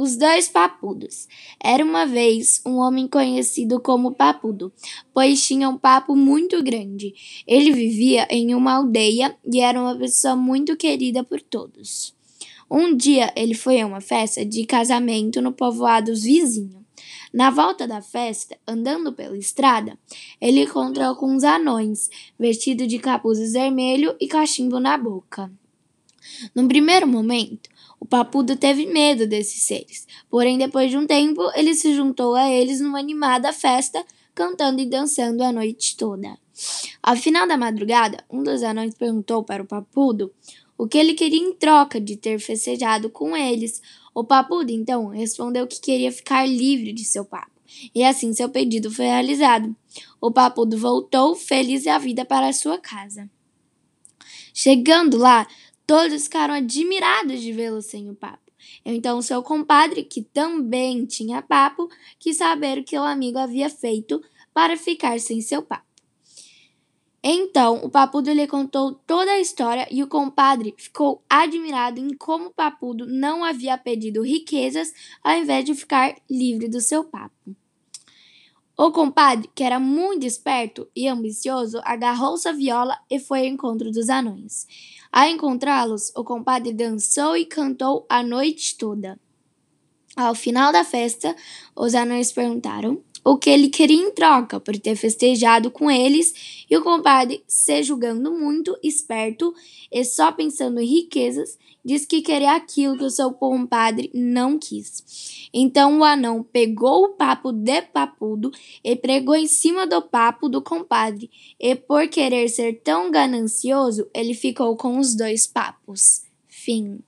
Os dois papudos. Era uma vez um homem conhecido como Papudo, pois tinha um papo muito grande. Ele vivia em uma aldeia e era uma pessoa muito querida por todos. Um dia ele foi a uma festa de casamento no povoado vizinho. Na volta da festa, andando pela estrada, ele encontrou com uns anões, vestidos de capuzes vermelho e cachimbo na boca. No primeiro momento, o papudo teve medo desses seres, porém, depois de um tempo, ele se juntou a eles numa animada festa, cantando e dançando a noite toda. Ao final da madrugada, um dos anões perguntou para o papudo o que ele queria em troca de ter festejado com eles. O papudo, então, respondeu que queria ficar livre de seu papo. E assim seu pedido foi realizado. O papudo voltou feliz a vida para sua casa. Chegando lá, Todos ficaram admirados de vê-lo sem o papo. Então, seu compadre, que também tinha papo, quis saber o que o amigo havia feito para ficar sem seu papo. Então, o Papudo lhe contou toda a história e o compadre ficou admirado em como o Papudo não havia pedido riquezas ao invés de ficar livre do seu papo. O compadre, que era muito esperto e ambicioso, agarrou sua viola e foi ao encontro dos anões. Ao encontrá-los, o compadre dançou e cantou a noite toda. Ao final da festa, os anões perguntaram o que ele queria em troca por ter festejado com eles, e o compadre, se julgando muito esperto e só pensando em riquezas, disse que queria aquilo que o seu compadre não quis. Então o anão pegou o papo de papudo e pregou em cima do papo do compadre, e por querer ser tão ganancioso, ele ficou com os dois papos. Fim.